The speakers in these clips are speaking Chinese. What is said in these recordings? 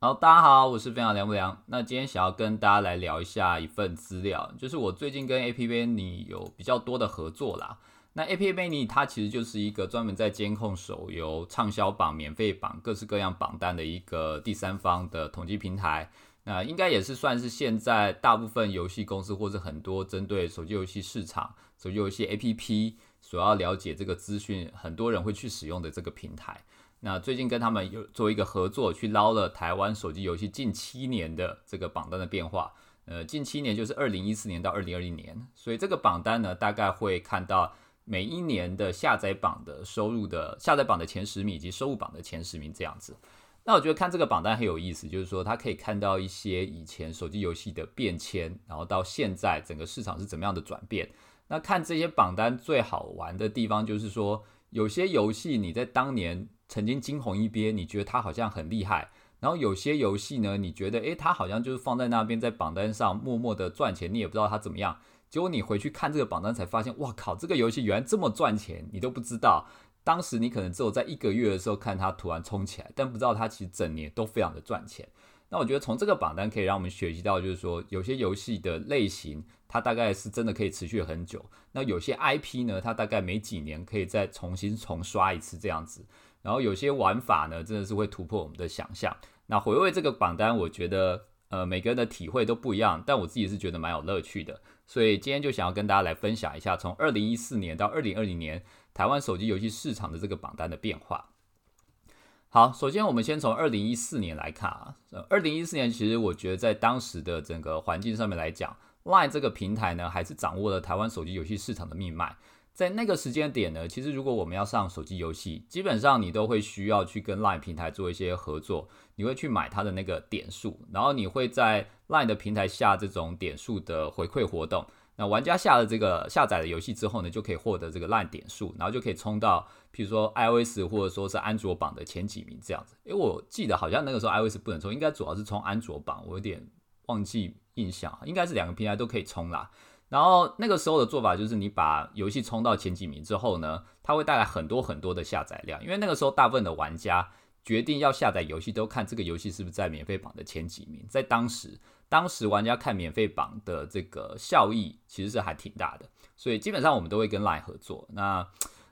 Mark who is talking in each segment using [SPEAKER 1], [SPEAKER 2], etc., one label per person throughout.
[SPEAKER 1] 好，大家好，我是分享梁不良。那今天想要跟大家来聊一下一份资料，就是我最近跟 A P P 你有比较多的合作啦。那 A P P 你它其实就是一个专门在监控手游畅销榜、免费榜、各式各样榜单的一个第三方的统计平台。那应该也是算是现在大部分游戏公司或者很多针对手机游戏市场、手机游戏 A P P 所要了解这个资讯，很多人会去使用的这个平台。那最近跟他们有做一个合作，去捞了台湾手机游戏近七年的这个榜单的变化。呃，近七年就是二零一四年到二零二零年，所以这个榜单呢，大概会看到每一年的下载榜的收入的下载榜的前十名以及收入榜的前十名这样子。那我觉得看这个榜单很有意思，就是说它可以看到一些以前手机游戏的变迁，然后到现在整个市场是怎么样的转变。那看这些榜单最好玩的地方就是说，有些游戏你在当年。曾经惊鸿一瞥，你觉得它好像很厉害，然后有些游戏呢，你觉得诶，它好像就是放在那边在榜单上默默的赚钱，你也不知道它怎么样。结果你回去看这个榜单，才发现，哇靠，这个游戏原来这么赚钱，你都不知道。当时你可能只有在一个月的时候看它突然冲起来，但不知道它其实整年都非常的赚钱。那我觉得从这个榜单可以让我们学习到，就是说有些游戏的类型，它大概是真的可以持续很久。那有些 IP 呢，它大概每几年可以再重新重刷一次这样子。然后有些玩法呢，真的是会突破我们的想象。那回味这个榜单，我觉得呃每个人的体会都不一样，但我自己是觉得蛮有乐趣的。所以今天就想要跟大家来分享一下，从二零一四年到二零二零年台湾手机游戏市场的这个榜单的变化。好，首先我们先从二零一四年来看啊，二零一四年其实我觉得在当时的整个环境上面来讲，Line 这个平台呢，还是掌握了台湾手机游戏市场的命脉。在那个时间点呢，其实如果我们要上手机游戏，基本上你都会需要去跟 LINE 平台做一些合作，你会去买它的那个点数，然后你会在 LINE 的平台下这种点数的回馈活动。那玩家下了这个下载了游戏之后呢，就可以获得这个 LINE 点数，然后就可以冲到，譬如说 iOS 或者说是安卓榜的前几名这样子。因为我记得好像那个时候 iOS 不能冲，应该主要是冲安卓榜，我有点忘记印象，应该是两个平台都可以冲啦。然后那个时候的做法就是，你把游戏冲到前几名之后呢，它会带来很多很多的下载量。因为那个时候大部分的玩家决定要下载游戏，都看这个游戏是不是在免费榜的前几名。在当时，当时玩家看免费榜的这个效益其实是还挺大的。所以基本上我们都会跟 LINE 合作。那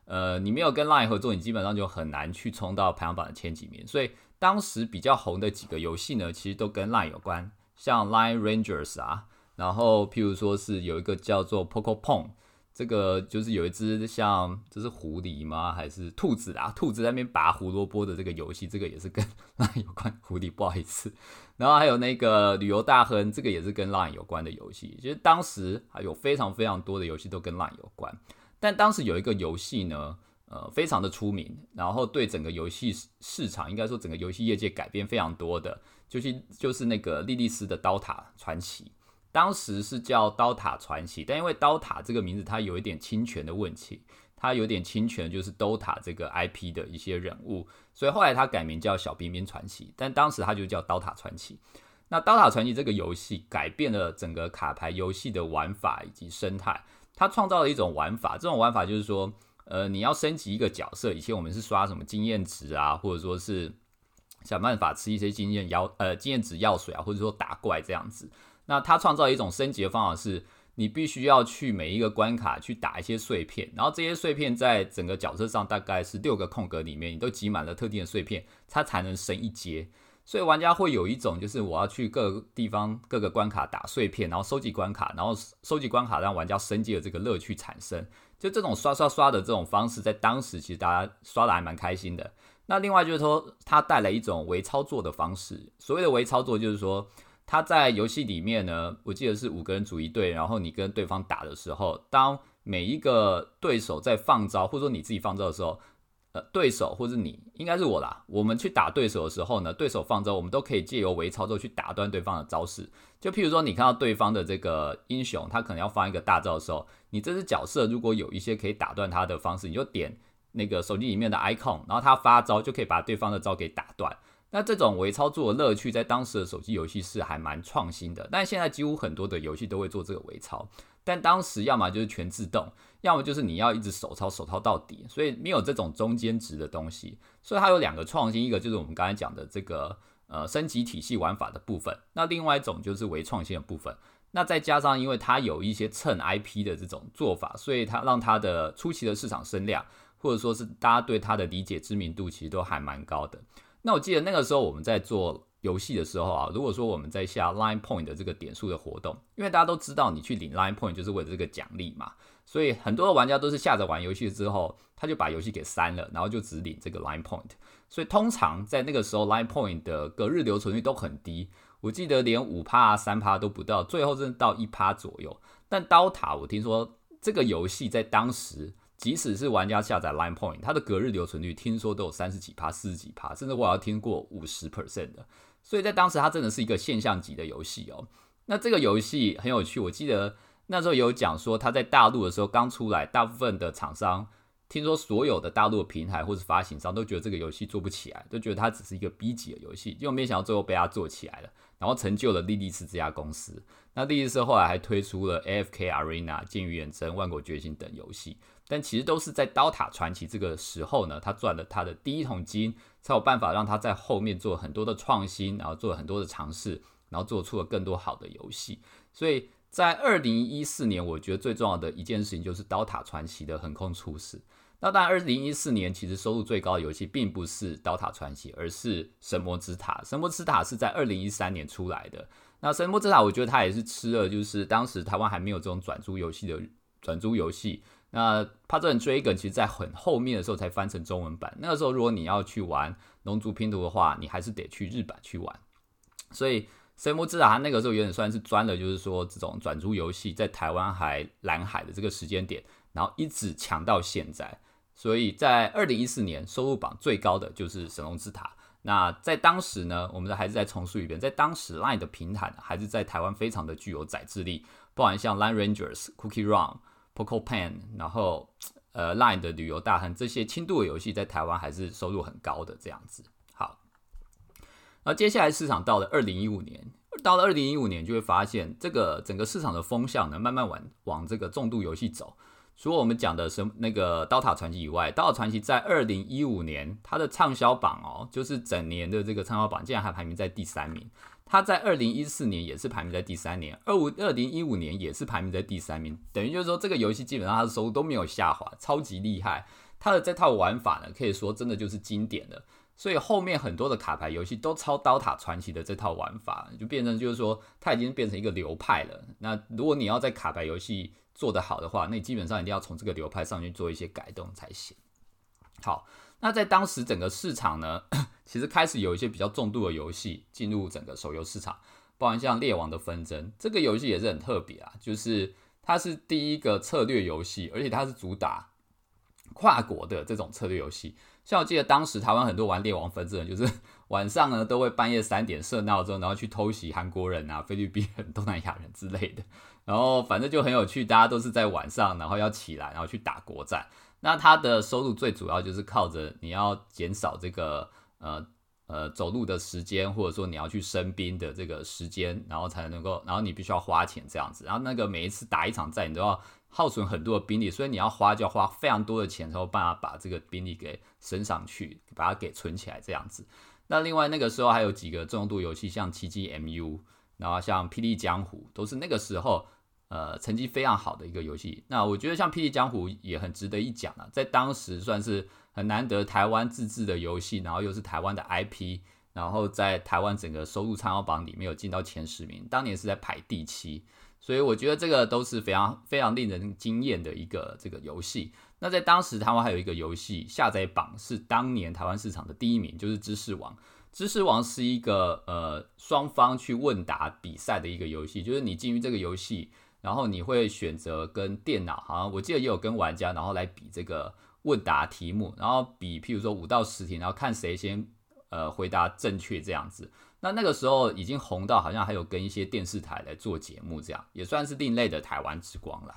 [SPEAKER 1] 呃，你没有跟 LINE 合作，你基本上就很难去冲到排行榜的前几名。所以当时比较红的几个游戏呢，其实都跟 LINE 有关，像 LINE Rangers 啊。然后，譬如说是有一个叫做 Poco Pong，这个就是有一只像这是狐狸吗？还是兔子啊？兔子在那边拔胡萝卜的这个游戏，这个也是跟 Line 有关。狐狸，不好意思。然后还有那个旅游大亨，这个也是跟 Line 有关的游戏。其实当时还有非常非常多的游戏都跟 Line 有关。但当时有一个游戏呢，呃，非常的出名，然后对整个游戏市场，应该说整个游戏业界改变非常多的，就是就是那个莉莉丝的刀塔传奇。当时是叫《刀塔传奇》，但因为《刀塔》这个名字它有一点侵权的问题，它有点侵权就是 DOTA 这个 IP 的一些人物，所以后来它改名叫《小冰冰传奇》，但当时它就叫《刀塔传奇》。那《刀塔传奇》这个游戏改变了整个卡牌游戏的玩法以及生态，它创造了一种玩法，这种玩法就是说，呃，你要升级一个角色，以前我们是刷什么经验值啊，或者说是想办法吃一些经验药呃经验值药水啊，或者说打怪这样子。那它创造一种升级的方法是，你必须要去每一个关卡去打一些碎片，然后这些碎片在整个角色上大概是六个空格里面，你都挤满了特定的碎片，它才能升一阶。所以玩家会有一种就是我要去各个地方各个关卡打碎片，然后收集关卡，然后收集关卡让玩家升级的这个乐趣产生。就这种刷刷刷的这种方式，在当时其实大家刷的还蛮开心的。那另外就是说，它带来一种微操作的方式。所谓的微操作就是说。他在游戏里面呢，我记得是五个人组一队，然后你跟对方打的时候，当每一个对手在放招，或者说你自己放招的时候，呃，对手或者你应该是我啦，我们去打对手的时候呢，对手放招，我们都可以借由微操作去打断对方的招式。就譬如说，你看到对方的这个英雄，他可能要放一个大招的时候，你这只角色如果有一些可以打断他的方式，你就点那个手机里面的 icon，然后他发招就可以把对方的招给打断。那这种微操作的乐趣，在当时的手机游戏是还蛮创新的，但现在几乎很多的游戏都会做这个微操，但当时要么就是全自动，要么就是你要一直手操手操到底，所以没有这种中间值的东西。所以它有两个创新，一个就是我们刚才讲的这个呃升级体系玩法的部分，那另外一种就是为创新的部分。那再加上因为它有一些蹭 IP 的这种做法，所以它让它的初期的市场声量，或者说是大家对它的理解知名度，其实都还蛮高的。那我记得那个时候我们在做游戏的时候啊，如果说我们在下 Line Point 的这个点数的活动，因为大家都知道你去领 Line Point 就是为了这个奖励嘛，所以很多的玩家都是下载完游戏之后，他就把游戏给删了，然后就只领这个 Line Point。所以通常在那个时候，Line Point 的隔日留存率都很低，我记得连五趴、三趴都不到，最后真的到一趴左右。但刀塔，我听说这个游戏在当时。即使是玩家下载 Line Point，它的隔日留存率听说都有三十几趴、四十几趴，甚至我要听过五十 percent 的。所以在当时，它真的是一个现象级的游戏哦。那这个游戏很有趣，我记得那时候有讲说，它在大陆的时候刚出来，大部分的厂商听说所有的大陆平台或者发行商都觉得这个游戏做不起来，都觉得它只是一个 B 级的游戏，结果没想到最后被它做起来了，然后成就了莉莉丝这家公司。那莉莉丝后来还推出了 AFK Arena、剑与远征、万国觉醒等游戏。但其实都是在刀塔传奇这个时候呢，他赚了他的第一桶金，才有办法让他在后面做很多的创新，然后做很多的尝试，然后做出了更多好的游戏。所以在二零一四年，我觉得最重要的一件事情就是刀塔传奇的横空出世。那当然，二零一四年其实收入最高的游戏并不是刀塔传奇，而是神魔之塔。神魔之塔是在二零一三年出来的。那神魔之塔，我觉得它也是吃了，就是当时台湾还没有这种转租游戏的转租游戏。那《帕特人追梗》其实在很后面的时候才翻成中文版。那个时候，如果你要去玩龙族拼图的话，你还是得去日版去玩。所以《神魔之塔》它那个时候有点算是钻了，就是说这种转租游戏在台湾还蓝海的这个时间点，然后一直强到现在。所以在二零一四年收入榜最高的就是《神龙之塔》。那在当时呢，我们还是再重述一遍，在当时 Line 的平台还是在台湾非常的具有载智力，包含像 Line Rangers、Cookie Run。Poco Pen，然后呃，Line 的旅游大亨这些轻度的游戏在台湾还是收入很高的这样子。好，那接下来市场到了二零一五年，到了二零一五年就会发现这个整个市场的风向呢，慢慢往往这个重度游戏走。除了我们讲的什那个刀塔传奇以外，刀塔传奇在二零一五年它的畅销榜哦，就是整年的这个畅销榜竟然还排名在第三名。它在二零一四年也是排名在第三年，二五二零一五年也是排名在第三名，等于就是说这个游戏基本上它的收入都没有下滑，超级厉害。它的这套玩法呢，可以说真的就是经典的，所以后面很多的卡牌游戏都抄刀塔传奇的这套玩法，就变成就是说它已经变成一个流派了。那如果你要在卡牌游戏做得好的话，那你基本上一定要从这个流派上去做一些改动才行。好。那在当时整个市场呢，其实开始有一些比较重度的游戏进入整个手游市场，包含像《猎王的纷争》这个游戏也是很特别啊，就是它是第一个策略游戏，而且它是主打跨国的这种策略游戏。像我记得当时台湾很多玩《猎王纷争》的，就是 晚上呢都会半夜三点设闹钟，然后去偷袭韩国人啊、菲律宾人、东南亚人之类的，然后反正就很有趣，大家都是在晚上，然后要起来，然后去打国战。那它的收入最主要就是靠着你要减少这个呃呃走路的时间，或者说你要去升兵的这个时间，然后才能够，然后你必须要花钱这样子。然后那个每一次打一场战，你都要耗损很多的兵力，所以你要花就要花非常多的钱，才有办法把这个兵力给升上去，把它给存起来这样子。那另外那个时候还有几个重度游戏，像奇迹 MU，然后像霹雳江湖，都是那个时候。呃，成绩非常好的一个游戏。那我觉得像《霹雳江湖》也很值得一讲啊，在当时算是很难得台湾自制的游戏，然后又是台湾的 IP，然后在台湾整个收入参考榜里面有进到前十名，当年是在排第七，所以我觉得这个都是非常非常令人惊艳的一个这个游戏。那在当时台湾还有一个游戏下载榜是当年台湾市场的第一名，就是《知识王》。《知识王》是一个呃双方去问答比赛的一个游戏，就是你进入这个游戏。然后你会选择跟电脑，好像我记得也有跟玩家，然后来比这个问答题目，然后比譬如说五到十题，然后看谁先呃回答正确这样子。那那个时候已经红到好像还有跟一些电视台来做节目，这样也算是另类的台湾之光了。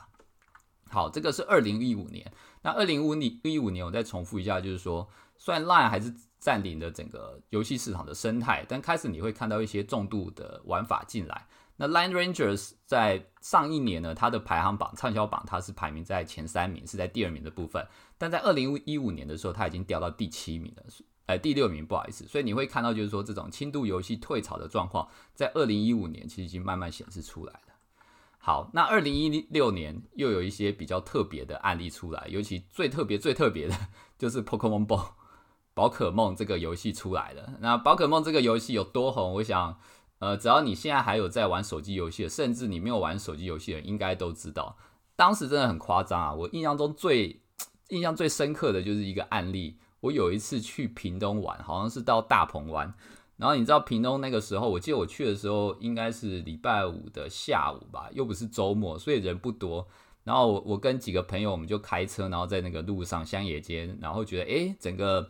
[SPEAKER 1] 好，这个是二零一五年。那二零五年一五年我再重复一下，就是说，虽然 Line 还是占领了整个游戏市场的生态，但开始你会看到一些重度的玩法进来。那 Line Rangers 在上一年呢，它的排行榜畅销榜它是排名在前三名，是在第二名的部分。但在二零一五年的时候，它已经掉到第七名了。呃，第六名，不好意思。所以你会看到，就是说这种轻度游戏退潮的状况，在二零一五年其实已经慢慢显示出来了。好，那二零一六年又有一些比较特别的案例出来，尤其最特别、最特别的 就是 Pokemon Ball 宝可梦这个游戏出来了。那宝可梦这个游戏有多红？我想，呃，只要你现在还有在玩手机游戏，甚至你没有玩手机游戏的，应该都知道，当时真的很夸张啊！我印象中最印象最深刻的就是一个案例，我有一次去屏东玩，好像是到大鹏湾。然后你知道屏东那个时候，我记得我去的时候应该是礼拜五的下午吧，又不是周末，所以人不多。然后我我跟几个朋友，我们就开车，然后在那个路上乡野间，然后觉得诶，整个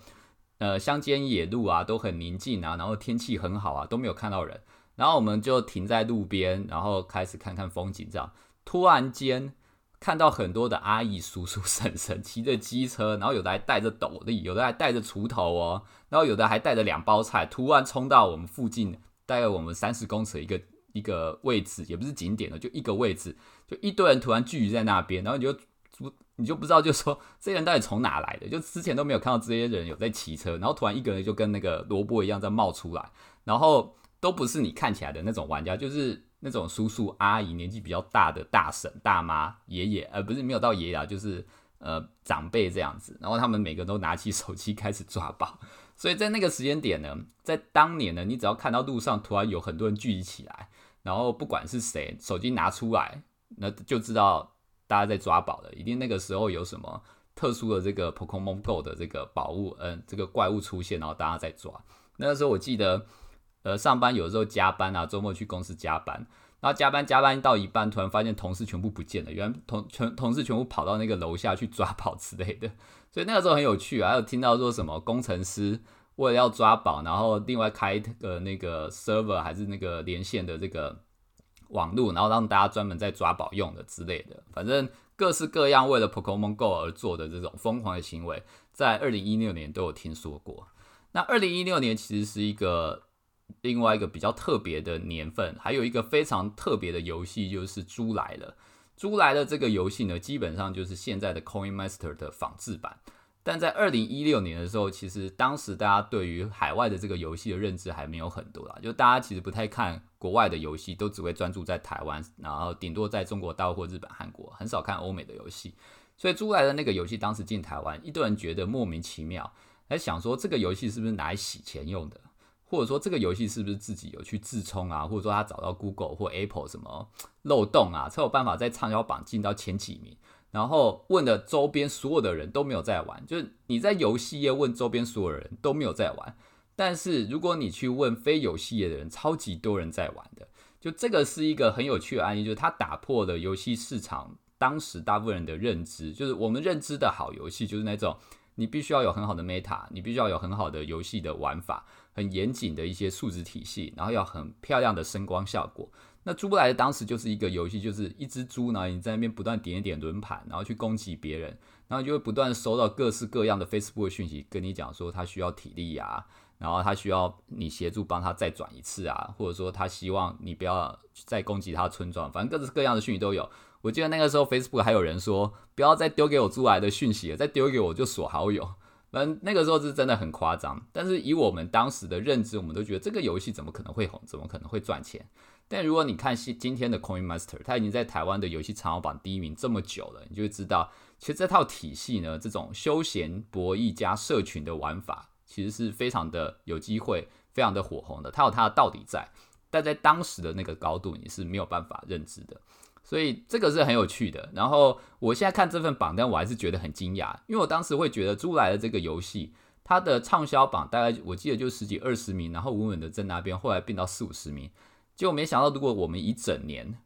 [SPEAKER 1] 呃乡间野路啊都很宁静啊，然后天气很好啊，都没有看到人。然后我们就停在路边，然后开始看看风景，这样突然间。看到很多的阿姨、叔叔、婶婶骑着机车，然后有的还带着斗笠，有的还带着锄头哦，然后有的还带着两包菜，突然冲到我们附近，大概我们三十公尺一个一个位置，也不是景点了，就一个位置，就一堆人突然聚集在那边，然后你就不你就不知道，就说这些人到底从哪来的？就之前都没有看到这些人有在骑车，然后突然一个人就跟那个萝卜一样在冒出来，然后都不是你看起来的那种玩家，就是。那种叔叔阿姨年纪比较大的大婶大妈爷爷，呃，不是没有到爷爷啊，就是呃长辈这样子。然后他们每个都拿起手机开始抓宝。所以在那个时间点呢，在当年呢，你只要看到路上突然有很多人聚集起来，然后不管是谁手机拿出来，那就知道大家在抓宝了。一定那个时候有什么特殊的这个 Pokemon Go 的这个宝物，嗯，这个怪物出现，然后大家在抓。那个时候我记得。呃，上班有时候加班啊，周末去公司加班，然后加班加班到一半，突然发现同事全部不见了，原来同全同事全部跑到那个楼下去抓宝之类的，所以那个时候很有趣啊。还有听到说什么工程师为了要抓宝，然后另外开个那个 server 还是那个连线的这个网络，然后让大家专门在抓宝用的之类的，反正各式各样为了 Pokemon Go 而做的这种疯狂的行为，在二零一六年都有听说过。那二零一六年其实是一个。另外一个比较特别的年份，还有一个非常特别的游戏，就是《猪来了》。《猪来了》这个游戏呢，基本上就是现在的 Coin Master 的仿制版。但在二零一六年的时候，其实当时大家对于海外的这个游戏的认知还没有很多啦，就大家其实不太看国外的游戏，都只会专注在台湾，然后顶多在中国大陆或日本、韩国，很少看欧美的游戏。所以《猪来了》那个游戏当时进台湾，一堆人觉得莫名其妙，还想说这个游戏是不是拿来洗钱用的？或者说这个游戏是不是自己有去自充啊？或者说他找到 Google 或 Apple 什么漏洞啊，才有办法在畅销榜进到前几名？然后问的周边所有的人都没有在玩，就是你在游戏业问周边所有人都没有在玩。但是如果你去问非游戏业的人，超级多人在玩的。就这个是一个很有趣的案例，就是它打破了游戏市场当时大部分人的认知，就是我们认知的好游戏就是那种你必须要有很好的 meta，你必须要有很好的游戏的玩法。很严谨的一些数值体系，然后要很漂亮的声光效果。那猪不来的当时就是一个游戏，就是一只猪，呢你在那边不断点一点轮盘，然后去攻击别人，然后就会不断收到各式各样的 Facebook 讯息，跟你讲说他需要体力啊，然后他需要你协助帮他再转一次啊，或者说他希望你不要再攻击他村庄，反正各式各样的讯息都有。我记得那个时候 Facebook 还有人说不要再丢给我猪来的讯息了，再丢给我就锁好友。反正那个时候是真的很夸张，但是以我们当时的认知，我们都觉得这个游戏怎么可能会红，怎么可能会赚钱？但如果你看今今天的 Coin Master，它已经在台湾的游戏长榜第一名这么久了，你就会知道，其实这套体系呢，这种休闲博弈加社群的玩法，其实是非常的有机会，非常的火红的。它有它的道理在，但在当时的那个高度，你是没有办法认知的。所以这个是很有趣的。然后我现在看这份榜单，我还是觉得很惊讶，因为我当时会觉得《猪来了》这个游戏，它的畅销榜大概我记得就十几二十名，然后稳稳的在那边，后来变到四五十名。结果没想到，如果我们一整年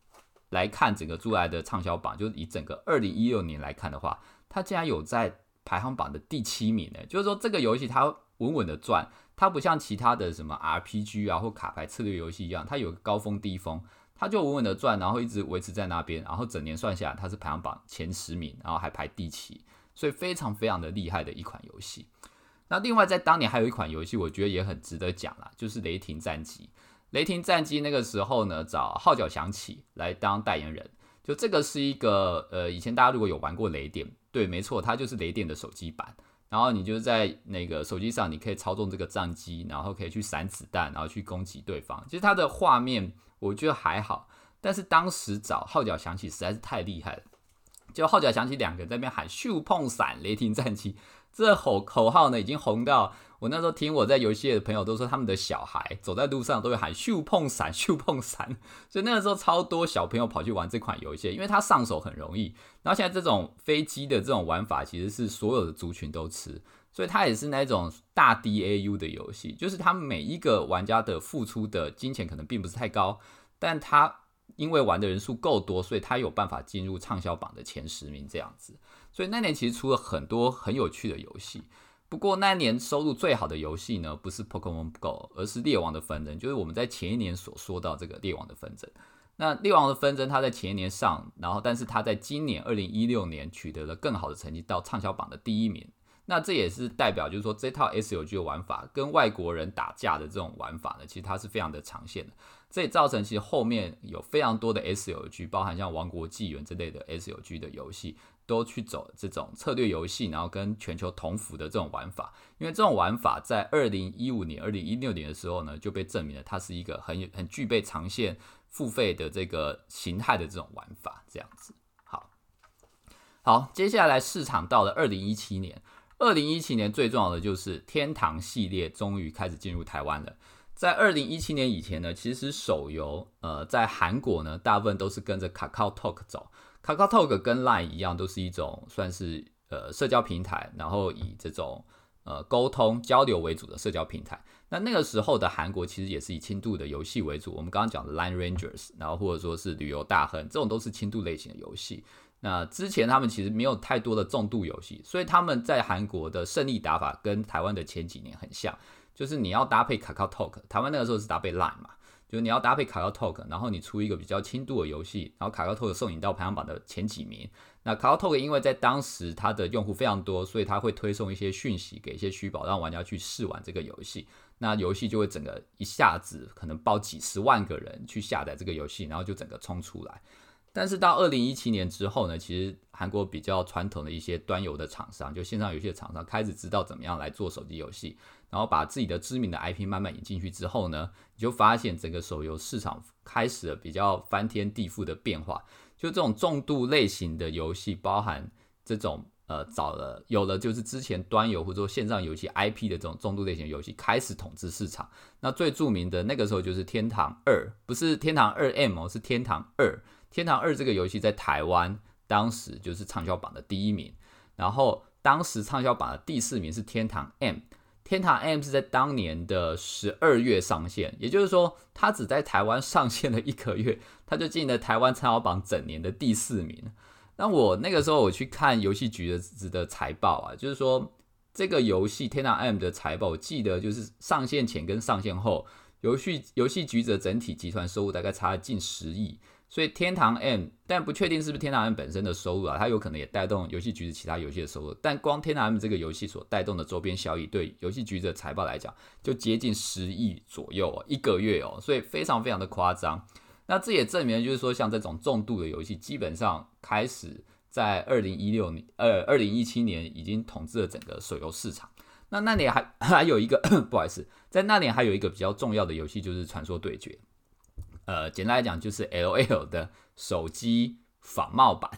[SPEAKER 1] 来看整个《猪来的畅销榜，就是以整个二零一六年来看的话，它竟然有在排行榜的第七名呢。就是说，这个游戏它稳稳的赚，它不像其他的什么 RPG 啊或卡牌策略游戏一样，它有高峰低峰。他就稳稳的赚，然后一直维持在那边，然后整年算下来，他是排行榜前十名，然后还排第七，所以非常非常的厉害的一款游戏。那另外在当年还有一款游戏，我觉得也很值得讲啦，就是《雷霆战机》。《雷霆战机》那个时候呢，找号角响起来当代言人，就这个是一个呃，以前大家如果有玩过雷电，对，没错，它就是雷电的手机版。然后你就在那个手机上，你可以操纵这个战机，然后可以去闪子弹，然后去攻击对方。其实它的画面我觉得还好，但是当时找号角响起实在是太厉害了。就号角响起，两个人在那边喊“咻碰闪雷霆战机”，这口口号呢已经红到我那时候听我在游戏的朋友都说，他们的小孩走在路上都会喊“咻碰闪咻碰闪”，所以那个时候超多小朋友跑去玩这款游戏，因为它上手很容易。然后现在这种飞机的这种玩法其实是所有的族群都吃，所以它也是那种大 DAU 的游戏，就是它每一个玩家的付出的金钱可能并不是太高，但它。因为玩的人数够多，所以他有办法进入畅销榜的前十名这样子。所以那年其实出了很多很有趣的游戏。不过那年收入最好的游戏呢，不是 Pokemon Go，而是猎王的纷争，就是我们在前一年所说到这个猎王的纷争。那猎王的纷争，它在前一年上，然后但是它在今年二零一六年取得了更好的成绩，到畅销榜的第一名。那这也是代表，就是说这套 S U G 的玩法跟外国人打架的这种玩法呢，其实它是非常的常见的。这也造成其实后面有非常多的 S U G，包含像《王国纪元》之类的 S U G 的游戏，都去走这种策略游戏，然后跟全球同服的这种玩法。因为这种玩法在二零一五年、二零一六年的时候呢，就被证明了它是一个很有很具备长线付费的这个形态的这种玩法。这样子，好，好，接下来市场到了二零一七年。二零一七年最重要的就是天堂系列终于开始进入台湾了。在二零一七年以前呢，其实手游呃在韩国呢，大部分都是跟着 Kakao Talk 走。Kakao Talk 跟 Line 一样，都是一种算是呃社交平台，然后以这种呃沟通交流为主的社交平台。那那个时候的韩国其实也是以轻度的游戏为主。我们刚刚讲的 Line Rangers，然后或者说是旅游大亨，这种都是轻度类型的游戏。那之前他们其实没有太多的重度游戏，所以他们在韩国的胜利打法跟台湾的前几年很像，就是你要搭配卡卡 Talk，台湾那个时候是搭配 Line 嘛，就是你要搭配卡卡 Talk，然后你出一个比较轻度的游戏，然后卡卡 Talk 送你到排行榜的前几名。那卡卡 Talk 因为在当时它的用户非常多，所以它会推送一些讯息给一些虚宝，让玩家去试玩这个游戏，那游戏就会整个一下子可能包几十万个人去下载这个游戏，然后就整个冲出来。但是到二零一七年之后呢，其实韩国比较传统的一些端游的厂商，就线上游戏的厂商开始知道怎么样来做手机游戏，然后把自己的知名的 IP 慢慢引进去之后呢，你就发现整个手游市场开始了比较翻天地覆的变化。就这种重度类型的游戏，包含这种呃，找了有了就是之前端游或者说线上游戏 IP 的这种重度类型游戏开始统治市场。那最著名的那个时候就是天堂二，不是天堂二 M，是天堂二。天堂二这个游戏在台湾当时就是畅销榜的第一名，然后当时畅销榜的第四名是天堂 M，天堂 M 是在当年的十二月上线，也就是说它只在台湾上线了一个月，它就进了台湾畅销榜整年的第四名。那我那个时候我去看游戏局的的财报啊，就是说这个游戏天堂 M 的财报，我记得就是上线前跟上线后，游戏游戏局的整体集团收入大概差了近十亿。所以天堂 M，但不确定是不是天堂 M 本身的收入啊，它有可能也带动游戏局子其他游戏的收入。但光天堂 M 这个游戏所带动的周边效益，对游戏局的财报来讲，就接近十亿左右哦，一个月哦，所以非常非常的夸张。那这也证明，就是说像这种重度的游戏，基本上开始在二零一六年，呃，二零一七年已经统治了整个手游市场。那那年还还有一个，不好意思，在那年还有一个比较重要的游戏，就是传说对决。呃，简单来讲就是 L L 的手机仿冒版，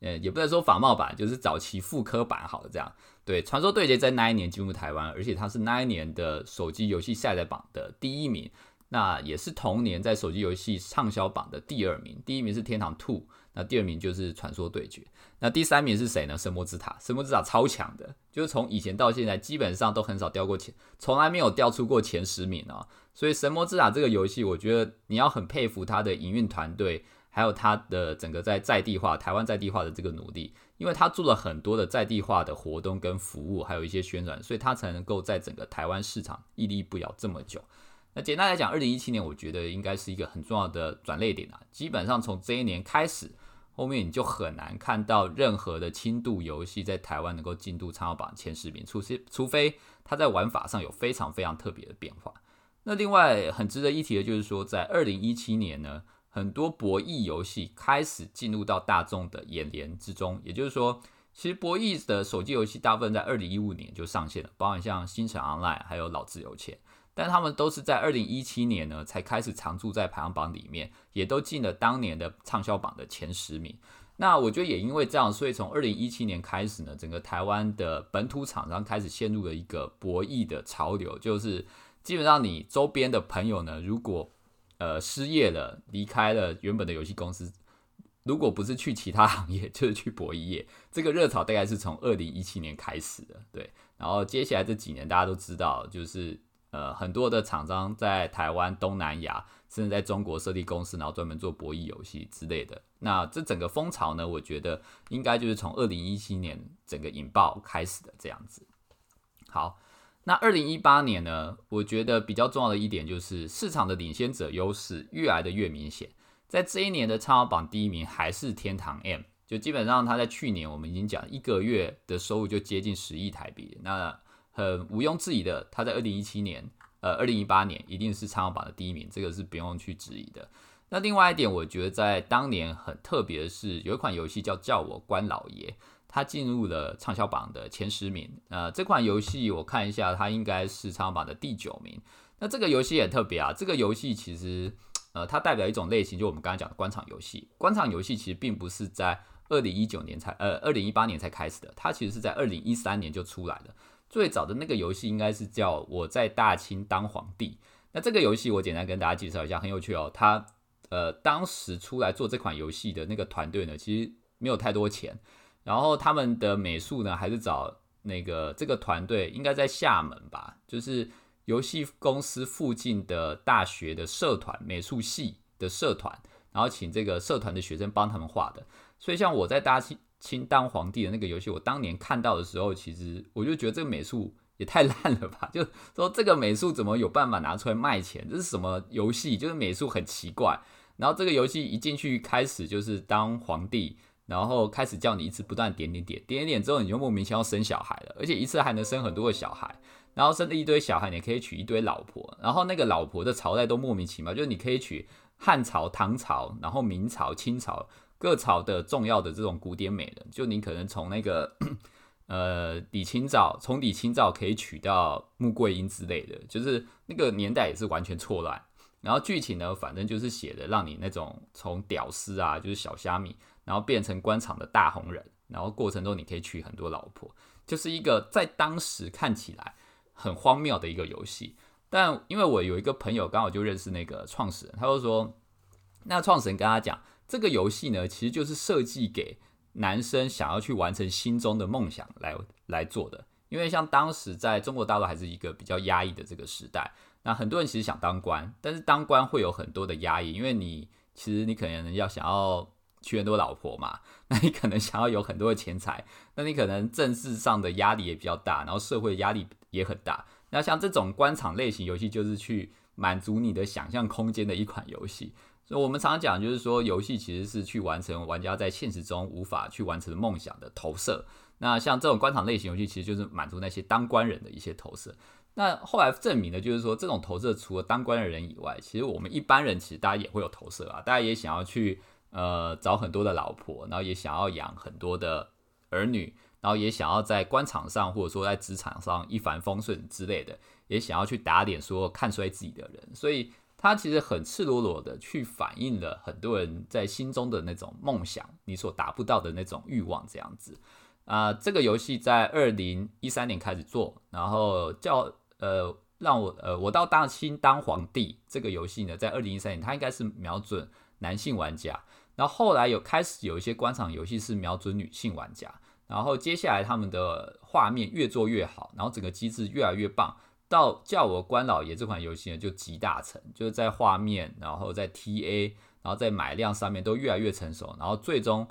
[SPEAKER 1] 呃，也不能说仿冒版，就是早期复刻版，好了，这样。对，传说对决在那一年进入台湾，而且它是那一年的手机游戏下载榜的第一名，那也是同年在手机游戏畅销榜的第二名，第一名是天堂 Two。那第二名就是传说对决，那第三名是谁呢？神魔之塔，神魔之塔超强的，就是从以前到现在基本上都很少掉过前，从来没有掉出过前十名啊。所以神魔之塔这个游戏，我觉得你要很佩服它的营运团队，还有它的整个在在地化台湾在地化的这个努力，因为它做了很多的在地化的活动跟服务，还有一些宣传，所以它才能够在整个台湾市场屹立不摇这么久。那简单来讲，二零一七年我觉得应该是一个很重要的转捩点啊，基本上从这一年开始。后面你就很难看到任何的轻度游戏在台湾能够进度畅销榜前十名，除非除非它在玩法上有非常非常特别的变化。那另外很值得一提的就是说，在二零一七年呢，很多博弈游戏开始进入到大众的眼帘之中。也就是说，其实博弈的手机游戏大部分在二零一五年就上线了，包含像星辰 Online 还有老自由钱，但他们都是在二零一七年呢才开始常驻在排行榜里面，也都进了当年的畅销榜的前十名。那我觉得也因为这样，所以从二零一七年开始呢，整个台湾的本土厂商开始陷入了一个博弈的潮流，就是基本上你周边的朋友呢，如果呃失业了，离开了原本的游戏公司。如果不是去其他行业，就是去博弈业。这个热潮大概是从二零一七年开始的，对。然后接下来这几年，大家都知道，就是呃很多的厂商在台湾、东南亚，甚至在中国设立公司，然后专门做博弈游戏之类的。那这整个风潮呢，我觉得应该就是从二零一七年整个引爆开始的这样子。好，那二零一八年呢，我觉得比较重要的一点就是市场的领先者优势越来的越明显。在这一年的畅销榜第一名还是天堂 M，就基本上他在去年我们已经讲一个月的收入就接近十亿台币，那很毋庸置疑的，他在二零一七年，呃，二零一八年一定是畅销榜的第一名，这个是不用去质疑的。那另外一点，我觉得在当年很特别的是，有一款游戏叫叫我关老爷，它进入了畅销榜的前十名。呃，这款游戏我看一下，它应该是畅销榜的第九名。那这个游戏也特别啊，这个游戏其实。呃，它代表一种类型，就我们刚才讲的官场游戏。官场游戏其实并不是在二零一九年才，呃，二零一八年才开始的，它其实是在二零一三年就出来了。最早的那个游戏应该是叫《我在大清当皇帝》。那这个游戏我简单跟大家介绍一下，很有趣哦。它，呃，当时出来做这款游戏的那个团队呢，其实没有太多钱，然后他们的美术呢，还是找那个这个团队应该在厦门吧，就是。游戏公司附近的大学的社团美术系的社团，然后请这个社团的学生帮他们画的。所以像我在大清清当皇帝的那个游戏，我当年看到的时候，其实我就觉得这个美术也太烂了吧！就说这个美术怎么有办法拿出来卖钱？这是什么游戏？就是美术很奇怪。然后这个游戏一进去开始就是当皇帝，然后开始叫你一直不断点点点点点之后，你就莫名其妙生小孩了，而且一次还能生很多个小孩。然后生了一堆小孩，你可以娶一堆老婆。然后那个老婆的朝代都莫名其妙，就是你可以娶汉朝、唐朝，然后明朝、清朝各朝的重要的这种古典美人。就你可能从那个呃李清照，从李清照可以娶到穆桂英之类的，就是那个年代也是完全错乱。然后剧情呢，反正就是写的让你那种从屌丝啊，就是小虾米，然后变成官场的大红人，然后过程中你可以娶很多老婆，就是一个在当时看起来。很荒谬的一个游戏，但因为我有一个朋友刚好就认识那个创始人，他就说，那创始人跟他讲，这个游戏呢其实就是设计给男生想要去完成心中的梦想来来做的。因为像当时在中国大陆还是一个比较压抑的这个时代，那很多人其实想当官，但是当官会有很多的压抑，因为你其实你可能要想要娶很多老婆嘛，那你可能想要有很多的钱财，那你可能政治上的压力也比较大，然后社会压力。也很大。那像这种官场类型游戏，就是去满足你的想象空间的一款游戏。所以我们常常讲，就是说游戏其实是去完成玩家在现实中无法去完成梦想的投射。那像这种官场类型游戏，其实就是满足那些当官人的一些投射。那后来证明的就是说，这种投射除了当官的人以外，其实我们一般人其实大家也会有投射啊，大家也想要去呃找很多的老婆，然后也想要养很多的儿女。然后也想要在官场上，或者说在职场上一帆风顺之类的，也想要去打脸说看衰自己的人，所以他其实很赤裸裸的去反映了很多人在心中的那种梦想，你所达不到的那种欲望这样子。啊，这个游戏在二零一三年开始做，然后叫呃让我呃我到大清当皇帝这个游戏呢，在二零一三年它应该是瞄准男性玩家，然后后来有开始有一些官场游戏是瞄准女性玩家。然后接下来他们的画面越做越好，然后整个机制越来越棒。到叫我关老爷这款游戏呢，就集大成，就是在画面，然后在 TA，然后在买量上面都越来越成熟，然后最终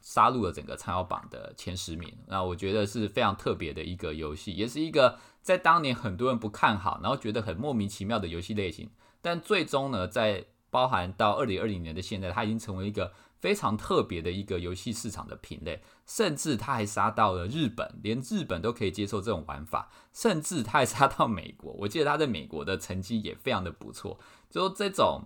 [SPEAKER 1] 杀入了整个畅销榜的前十名。那我觉得是非常特别的一个游戏，也是一个在当年很多人不看好，然后觉得很莫名其妙的游戏类型。但最终呢，在包含到二零二零年的现在，它已经成为一个。非常特别的一个游戏市场的品类，甚至它还杀到了日本，连日本都可以接受这种玩法，甚至它还杀到美国。我记得它在美国的成绩也非常的不错。就这种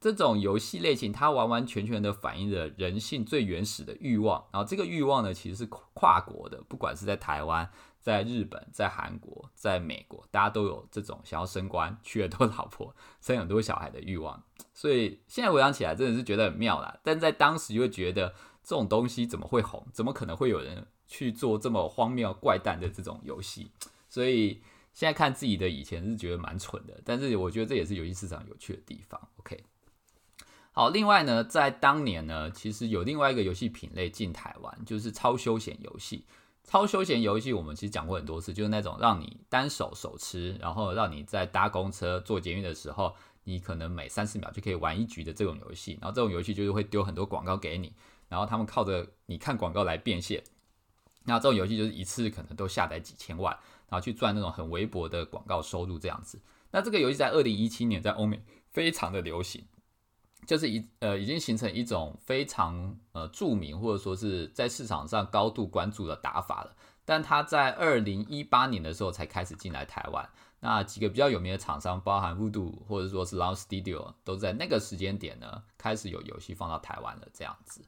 [SPEAKER 1] 这种游戏类型，它完完全全的反映了人性最原始的欲望。然后这个欲望呢，其实是跨国的，不管是在台湾、在日本、在韩国、在美国，大家都有这种想要升官、娶很多老婆、生很多小孩的欲望。所以现在回想起来，真的是觉得很妙啦。但在当时又觉得这种东西怎么会红？怎么可能会有人去做这么荒谬怪诞的这种游戏？所以现在看自己的以前是觉得蛮蠢的，但是我觉得这也是游戏市场有趣的地方。OK。好，另外呢，在当年呢，其实有另外一个游戏品类进台湾，就是超休闲游戏。超休闲游戏我们其实讲过很多次，就是那种让你单手手持，然后让你在搭公车、坐捷运的时候，你可能每三四秒就可以玩一局的这种游戏。然后这种游戏就是会丢很多广告给你，然后他们靠着你看广告来变现。那这种游戏就是一次可能都下载几千万，然后去赚那种很微薄的广告收入这样子。那这个游戏在二零一七年在欧美非常的流行。就是一呃，已经形成一种非常呃著名或者说是在市场上高度关注的打法了。但它在二零一八年的时候才开始进来台湾。那几个比较有名的厂商，包含 Voodoo 或者说是 Launch Studio，都在那个时间点呢开始有游戏放到台湾了。这样子。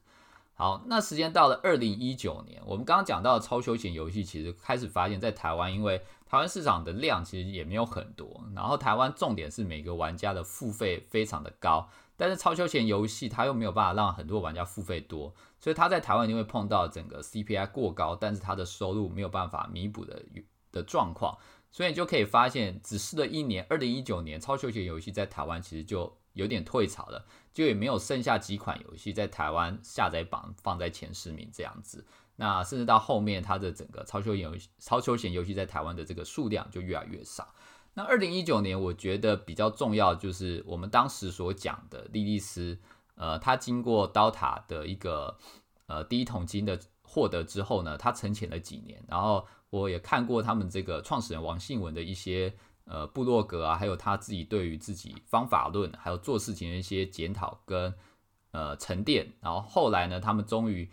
[SPEAKER 1] 好，那时间到了二零一九年，我们刚刚讲到超休闲游戏，其实开始发现，在台湾，因为台湾市场的量其实也没有很多，然后台湾重点是每个玩家的付费非常的高。但是超休闲游戏它又没有办法让很多玩家付费多，所以它在台湾就会碰到整个 CPI 过高，但是它的收入没有办法弥补的的状况，所以你就可以发现，只试了一年，二零一九年超休闲游戏在台湾其实就有点退潮了，就也没有剩下几款游戏在台湾下载榜放在前十名这样子。那甚至到后面，它的整个超休闲游戏、超休闲游戏在台湾的这个数量就越来越少。那二零一九年，我觉得比较重要就是我们当时所讲的莉莉丝，呃，他经过刀塔的一个呃第一桶金的获得之后呢，他沉潜了几年，然后我也看过他们这个创始人王信文的一些呃部落格啊，还有他自己对于自己方法论还有做事情的一些检讨跟呃沉淀，然后后来呢，他们终于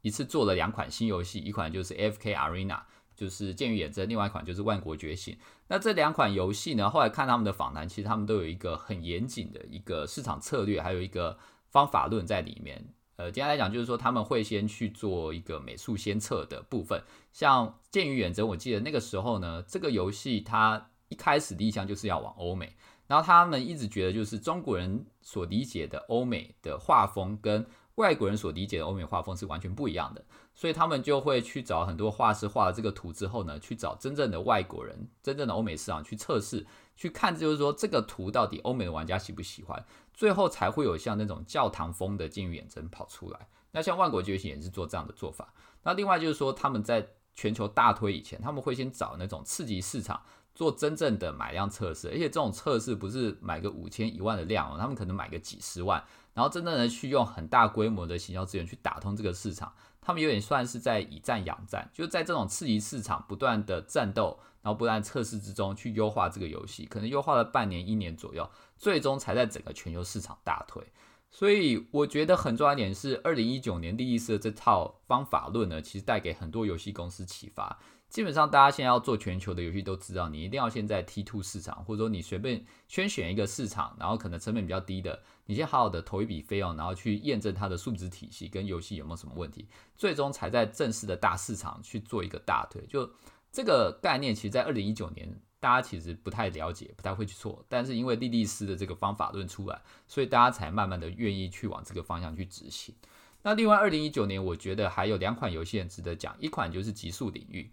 [SPEAKER 1] 一次做了两款新游戏，一款就是 F.K. Arena。就是《剑与远征》，另外一款就是《万国觉醒》。那这两款游戏呢？后来看他们的访谈，其实他们都有一个很严谨的一个市场策略，还有一个方法论在里面。呃，简单来讲，就是说他们会先去做一个美术先测的部分。像《剑与远征》，我记得那个时候呢，这个游戏它一开始立项就是要往欧美，然后他们一直觉得就是中国人所理解的欧美的画风跟外国人所理解的欧美画风是完全不一样的。所以他们就会去找很多画师画了这个图之后呢，去找真正的外国人、真正的欧美市场去测试，去看就是说这个图到底欧美的玩家喜不喜欢，最后才会有像那种教堂风的剑与远征跑出来。那像万国觉醒也是做这样的做法。那另外就是说他们在全球大推以前，他们会先找那种刺激市场做真正的买量测试，而且这种测试不是买个五千一万的量哦，他们可能买个几十万，然后真正的去用很大规模的行销资源去打通这个市场。他们有点算是在以战养战，就在这种刺激市场不断的战斗，然后不断测试之中去优化这个游戏，可能优化了半年、一年左右，最终才在整个全球市场大推。所以我觉得很重要一点是，二零一九年第一次的这套方法论呢，其实带给很多游戏公司启发。基本上，大家现在要做全球的游戏，都知道你一定要先在 T two 市场，或者说你随便先选一个市场，然后可能成本比较低的，你先好好的投一笔费用，然后去验证它的数值体系跟游戏有没有什么问题，最终才在正式的大市场去做一个大推。就这个概念，其实，在二零一九年，大家其实不太了解，不太会去做，但是因为莉莉丝的这个方法论出来，所以大家才慢慢的愿意去往这个方向去执行。那另外，二零一九年，我觉得还有两款游戏很值得讲，一款就是极速领域。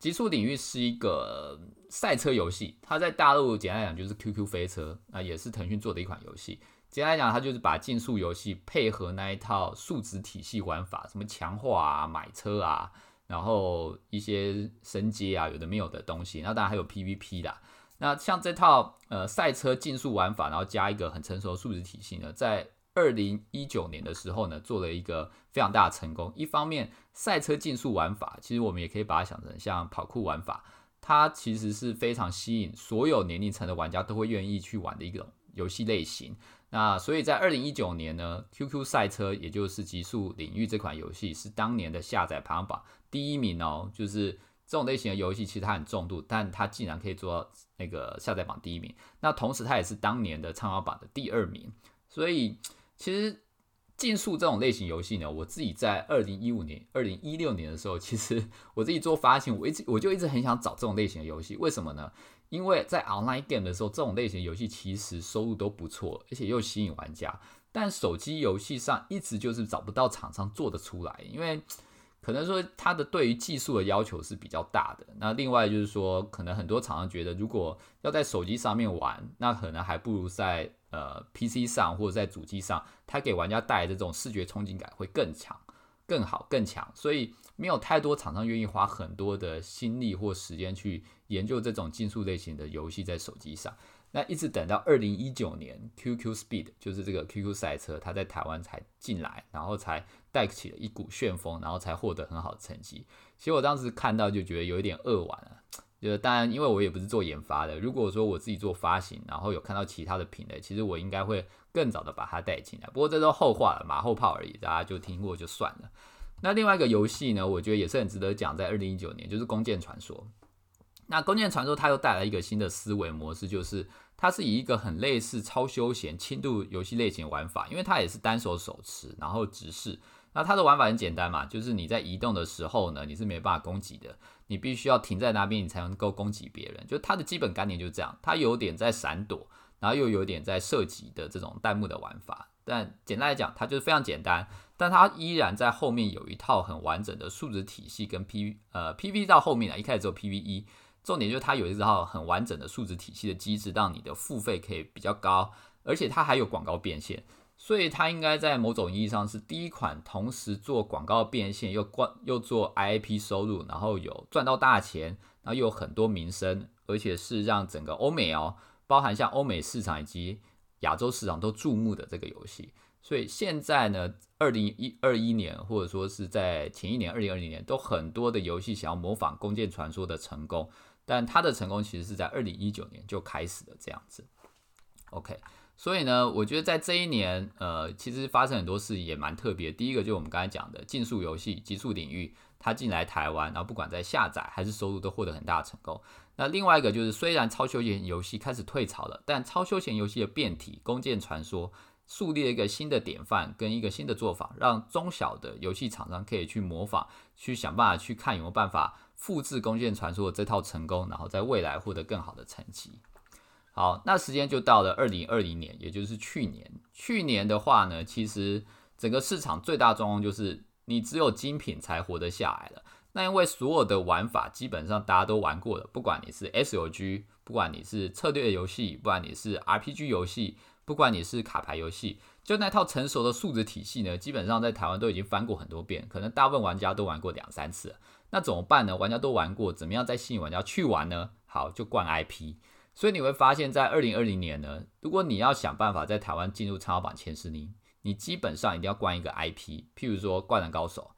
[SPEAKER 1] 极速领域是一个赛车游戏，它在大陆简单来讲就是 QQ 飞车，啊也是腾讯做的一款游戏。简单来讲，它就是把竞速游戏配合那一套数值体系玩法，什么强化啊、买车啊，然后一些升阶啊，有的没有的东西。那当然还有 PVP 啦。那像这套呃赛车竞速玩法，然后加一个很成熟的数值体系呢，在二零一九年的时候呢，做了一个非常大的成功。一方面，赛车竞速玩法，其实我们也可以把它想成像跑酷玩法，它其实是非常吸引所有年龄层的玩家都会愿意去玩的一种游戏类型。那所以在二零一九年呢，QQ 赛车也就是极速领域这款游戏是当年的下载排行榜第一名哦。就是这种类型的游戏，其实它很重度，但它竟然可以做到那个下载榜第一名。那同时，它也是当年的畅销榜的第二名。所以其实竞速这种类型游戏呢，我自己在二零一五年、二零一六年的时候，其实 我自己做发行，我一直我就一直很想找这种类型的游戏。为什么呢？因为在 online game 的时候，这种类型游戏其实收入都不错，而且又吸引玩家。但手机游戏上一直就是找不到厂商做得出来，因为可能说它的对于技术的要求是比较大的。那另外就是说，可能很多厂商觉得，如果要在手机上面玩，那可能还不如在呃 PC 上或者在主机上，它给玩家带来的这种视觉冲击感会更强、更好、更强。所以没有太多厂商愿意花很多的心力或时间去研究这种竞速类型的游戏在手机上。那一直等到二零一九年，QQ Speed 就是这个 QQ 赛车，它在台湾才进来，然后才带起了一股旋风，然后才获得很好的成绩。其实我当时看到就觉得有一点扼腕了。就当然，因为我也不是做研发的，如果说我自己做发行，然后有看到其他的品类，其实我应该会更早的把它带进来。不过这都后话了，马后炮而已，大家就听过就算了。那另外一个游戏呢，我觉得也是很值得讲，在二零一九年就是《弓箭传说》。那《弓箭传说》它又带来一个新的思维模式，就是它是以一个很类似超休闲轻度游戏类型玩法，因为它也是单手手持，然后直视。那它的玩法很简单嘛，就是你在移动的时候呢，你是没办法攻击的，你必须要停在那边，你才能够攻击别人。就它的基本概念就是这样，它有点在闪躲，然后又有点在射击的这种弹幕的玩法。但简单来讲，它就是非常简单，但它依然在后面有一套很完整的数值体系跟 P 呃 PV 到后面呢，一开始只有 PVE。重点就是它有一套很完整的数值体系的机制，让你的付费可以比较高，而且它还有广告变现，所以它应该在某种意义上是第一款同时做广告变现又关又做 IP 收入，然后有赚到大钱，然后又有很多名声，而且是让整个欧美哦，包含像欧美市场以及亚洲市场都注目的这个游戏。所以现在呢，二零一二一年或者说是在前一年二零二零年，都很多的游戏想要模仿《弓箭传说》的成功。但它的成功其实是在二零一九年就开始的这样子，OK，所以呢，我觉得在这一年，呃，其实发生很多事也蛮特别。第一个就是我们刚才讲的竞速游戏、极速领域，它进来台湾，然后不管在下载还是收入都获得很大的成功。那另外一个就是，虽然超休闲游戏开始退潮了，但超休闲游戏的变体《弓箭传说》树立了一个新的典范跟一个新的做法，让中小的游戏厂商可以去模仿，去想办法去看有没有办法。复制《弓箭传说》这套成功，然后在未来获得更好的成绩。好，那时间就到了二零二零年，也就是去年。去年的话呢，其实整个市场最大状况就是你只有精品才活得下来了。那因为所有的玩法基本上大家都玩过了，不管你是 S O G，不管你是策略游戏，不管你是 R P G 游戏，不管你是卡牌游戏，就那套成熟的数值体系呢，基本上在台湾都已经翻过很多遍，可能大部分玩家都玩过两三次。那怎么办呢？玩家都玩过，怎么样再吸引玩家去玩呢？好，就灌 IP。所以你会发现在二零二零年呢，如果你要想办法在台湾进入超榜前十名，你基本上一定要关一个 IP。譬如说《灌篮高手》、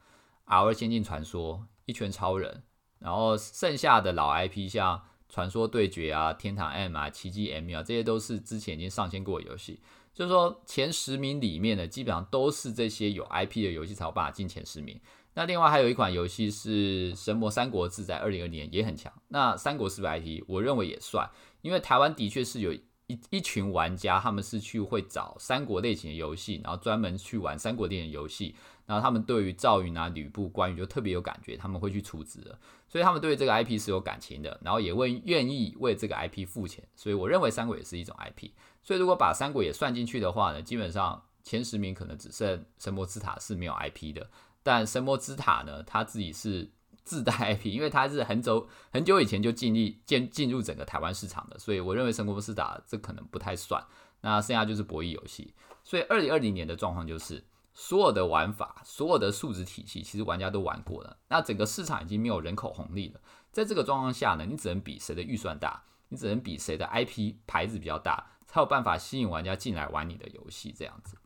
[SPEAKER 1] 《R 仙境传说》、《一拳超人》，然后剩下的老 IP 像《传说对决》啊、《天堂 M》啊、《奇迹 M》啊，这些都是之前已经上线过的游戏。就是说前十名里面呢，基本上都是这些有 IP 的游戏才有办法进前十名。那另外还有一款游戏是《神魔三国志》，在二零二零年也很强。那三国是不是 IP？我认为也算，因为台湾的确是有一一群玩家，他们是去会找三国类型的游戏，然后专门去玩三国类型游戏，然后他们对于赵云啊、吕布、关羽就特别有感觉，他们会去出资的，所以他们对这个 IP 是有感情的，然后也会愿意为这个 IP 付钱。所以我认为三国也是一种 IP。所以如果把三国也算进去的话呢，基本上前十名可能只剩神魔之塔是没有 IP 的。但神魔之塔呢，它自己是自带 IP，因为它是很久很久以前就尽力进进入整个台湾市场的，所以我认为神魔之塔这可能不太算。那剩下就是博弈游戏，所以二零二零年的状况就是所有的玩法、所有的数值体系，其实玩家都玩过了。那整个市场已经没有人口红利了，在这个状况下呢，你只能比谁的预算大，你只能比谁的 IP 牌子比较大，才有办法吸引玩家进来玩你的游戏这样子。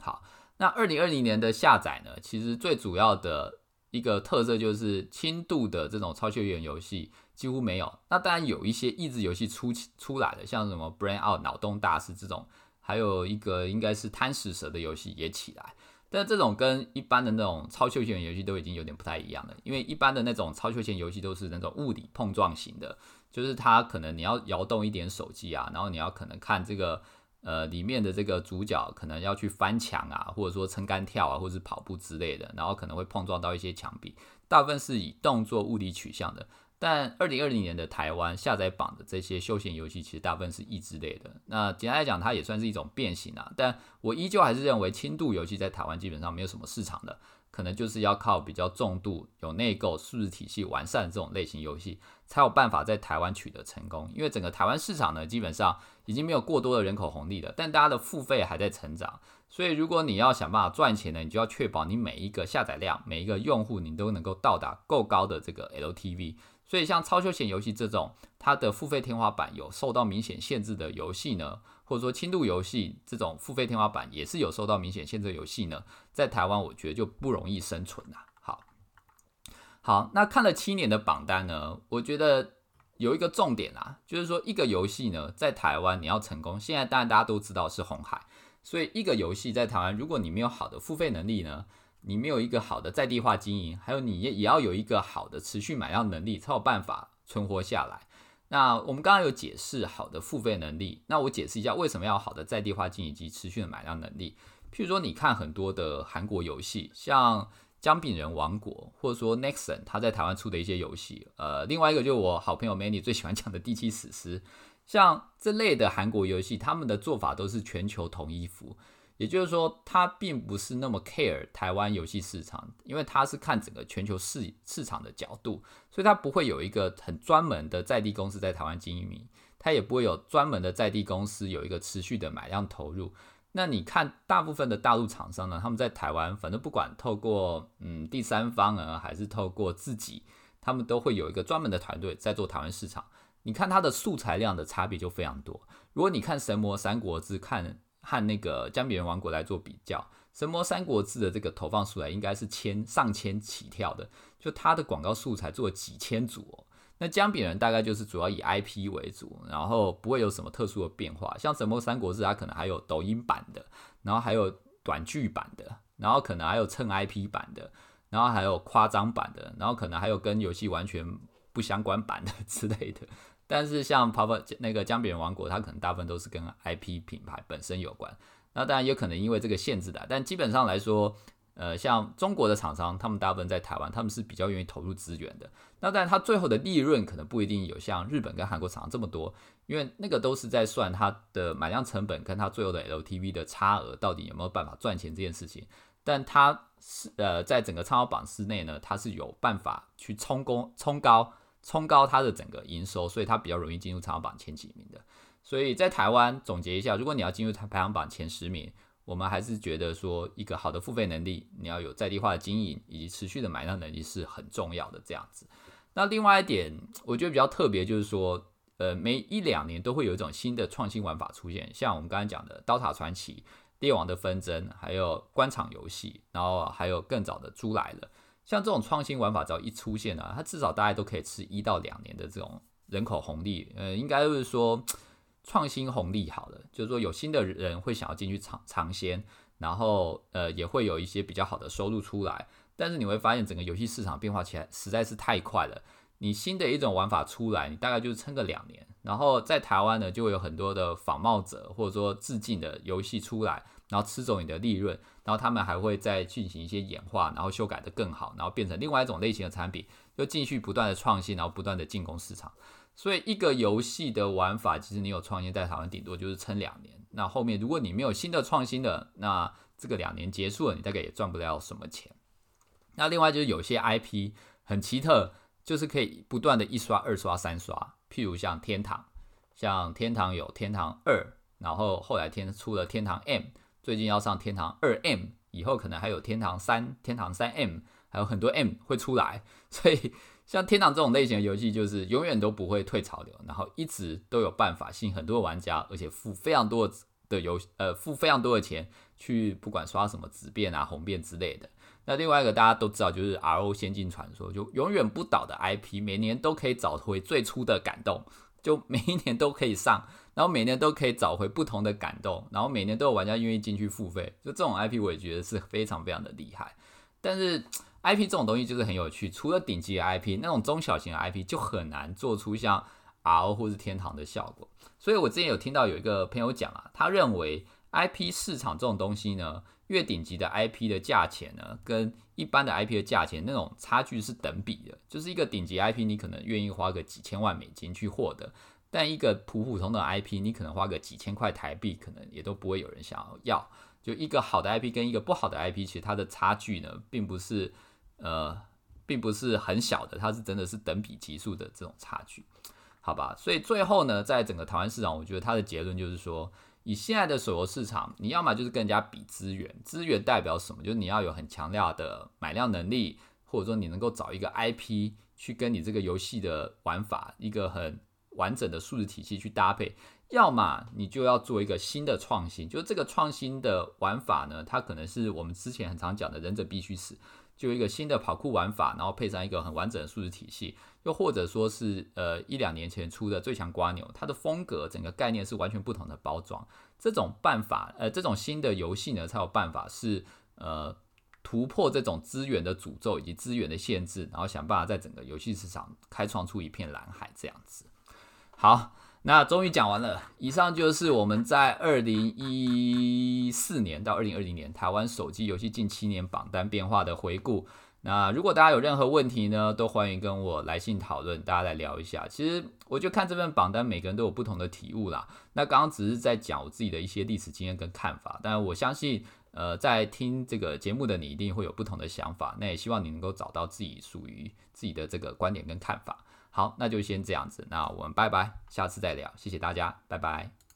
[SPEAKER 1] 好。那二零二零年的下载呢？其实最主要的一个特色就是轻度的这种超休闲游戏几乎没有。那当然有一些益智游戏出出来的，像什么 Brain Out 脑洞大师这种，还有一个应该是贪食蛇的游戏也起来。但这种跟一般的那种超休闲游戏都已经有点不太一样了，因为一般的那种超休闲游戏都是那种物理碰撞型的，就是它可能你要摇动一点手机啊，然后你要可能看这个。呃里面的这个主角可能要去翻墙啊，或者说撑杆跳啊，或者是跑步之类的，然后可能会碰撞到一些墙壁，大部分是以动作物理取向的。但二零二零年的台湾下载榜的这些休闲游戏，其实大部分是益智类的。那简单来讲，它也算是一种变形啊。但我依旧还是认为轻度游戏在台湾基本上没有什么市场的，可能就是要靠比较重度、有内购、数字体系完善的这种类型游戏，才有办法在台湾取得成功。因为整个台湾市场呢，基本上已经没有过多的人口红利了，但大家的付费还在成长。所以如果你要想办法赚钱呢，你就要确保你每一个下载量、每一个用户，你都能够到达够高的这个 LTV。所以，像超休闲游戏这种，它的付费天花板有受到明显限制的游戏呢，或者说轻度游戏这种付费天花板也是有受到明显限制的游戏呢，在台湾我觉得就不容易生存啦。好，好，那看了七年的榜单呢，我觉得有一个重点啊，就是说一个游戏呢，在台湾你要成功，现在当然大家都知道是红海，所以一个游戏在台湾，如果你没有好的付费能力呢？你没有一个好的在地化经营，还有你也也要有一个好的持续买量能力，才有办法存活下来。那我们刚刚有解释好的付费能力，那我解释一下为什么要好的在地化经营及持续的买量能力。譬如说，你看很多的韩国游戏，像《姜饼人王国》，或者说 Nexon，他在台湾出的一些游戏，呃，另外一个就是我好朋友 Many 最喜欢讲的《第七史诗》，像这类的韩国游戏，他们的做法都是全球统一服。也就是说，他并不是那么 care 台湾游戏市场，因为他是看整个全球市市场的角度，所以他不会有一个很专门的在地公司在台湾经营，他也不会有专门的在地公司有一个持续的买量投入。那你看，大部分的大陆厂商呢，他们在台湾，反正不管透过嗯第三方啊，还是透过自己，他们都会有一个专门的团队在做台湾市场。你看它的素材量的差别就非常多。如果你看《神魔三国志》，看。和那个江别人王国来做比较，《神魔三国志》的这个投放素材应该是千上千起跳的，就它的广告素材做了几千组哦。那江别人大概就是主要以 IP 为主，然后不会有什么特殊的变化。像《神魔三国志》，它可能还有抖音版的，然后还有短剧版的，然后可能还有蹭 IP 版的，然后还有夸张版的，然后可能还有跟游戏完全不相关版的之类的。但是像 Pop 那个江边王国，它可能大部分都是跟 IP 品牌本身有关。那当然也可能因为这个限制的，但基本上来说，呃，像中国的厂商，他们大部分在台湾，他们是比较愿意投入资源的。那但它最后的利润可能不一定有像日本跟韩国厂商这么多，因为那个都是在算它的买量成本跟它最后的 LTV 的差额到底有没有办法赚钱这件事情。但它是呃，在整个畅销榜之内呢，它是有办法去冲高冲高。冲高它的整个营收，所以它比较容易进入排行榜前几名的。所以在台湾总结一下，如果你要进入排行榜前十名，我们还是觉得说一个好的付费能力，你要有在地化的经营以及持续的买量能力是很重要的。这样子，那另外一点我觉得比较特别就是说，呃，每一两年都会有一种新的创新玩法出现，像我们刚才讲的《刀塔传奇》、《猎王的纷争》，还有官场游戏，然后还有更早的《猪来了》。像这种创新玩法，只要一出现呢，它至少大家都可以吃一到两年的这种人口红利。呃，应该就是说创新红利好了，就是说有新的人会想要进去尝尝鲜，然后呃也会有一些比较好的收入出来。但是你会发现整个游戏市场变化起来实在是太快了。你新的一种玩法出来，你大概就是撑个两年，然后在台湾呢就会有很多的仿冒者或者说致敬的游戏出来。然后吃走你的利润，然后他们还会再进行一些演化，然后修改的更好，然后变成另外一种类型的产品，又继续不断的创新，然后不断的进攻市场。所以一个游戏的玩法，其实你有创新在台湾，顶多就是撑两年。那后面如果你没有新的创新的，那这个两年结束了，你大概也赚不了什么钱。那另外就是有些 IP 很奇特，就是可以不断的一刷、二刷、三刷。譬如像天堂，像天堂有天堂二，然后后来天出了天堂 M。最近要上天堂二 M，以后可能还有天堂三、天堂三 M，还有很多 M 会出来。所以像天堂这种类型的游戏，就是永远都不会退潮流，然后一直都有办法吸引很多玩家，而且付非常多的游呃付非常多的钱去不管刷什么紫变啊、红变之类的。那另外一个大家都知道，就是 RO 仙境传说，就永远不倒的 IP，每年都可以找回最初的感动，就每一年都可以上。然后每年都可以找回不同的感动，然后每年都有玩家愿意进去付费，就这种 IP 我也觉得是非常非常的厉害。但是 IP 这种东西就是很有趣，除了顶级的 IP，那种中小型的 IP 就很难做出像 RO 或是天堂的效果。所以我之前有听到有一个朋友讲啊，他认为 IP 市场这种东西呢，越顶级的 IP 的价钱呢，跟一般的 IP 的价钱那种差距是等比的。就是一个顶级 IP，你可能愿意花个几千万美金去获得，但一个普普通的 IP，你可能花个几千块台币，可能也都不会有人想要要。就一个好的 IP 跟一个不好的 IP，其实它的差距呢，并不是呃，并不是很小的，它是真的是等比级数的这种差距，好吧？所以最后呢，在整个台湾市场，我觉得它的结论就是说，以现在的手游市场，你要么就是跟人家比资源，资源代表什么？就是你要有很强大的买量能力，或者说你能够找一个 IP 去跟你这个游戏的玩法一个很完整的数字体系去搭配。要么你就要做一个新的创新，就是这个创新的玩法呢，它可能是我们之前很常讲的忍者必须死，就一个新的跑酷玩法，然后配上一个很完整的数字体系，又或者说是呃一两年前出的最强瓜牛，它的风格整个概念是完全不同的包装，这种办法呃这种新的游戏呢才有办法是呃突破这种资源的诅咒以及资源的限制，然后想办法在整个游戏市场开创出一片蓝海这样子，好。那终于讲完了，以上就是我们在二零一四年到二零二零年台湾手机游戏近七年榜单变化的回顾。那如果大家有任何问题呢，都欢迎跟我来信讨论，大家来聊一下。其实我就看这份榜单，每个人都有不同的体悟啦。那刚刚只是在讲我自己的一些历史经验跟看法，但我相信，呃，在听这个节目的你一定会有不同的想法。那也希望你能够找到自己属于自己的这个观点跟看法。好，那就先这样子，那我们拜拜，下次再聊，谢谢大家，拜拜。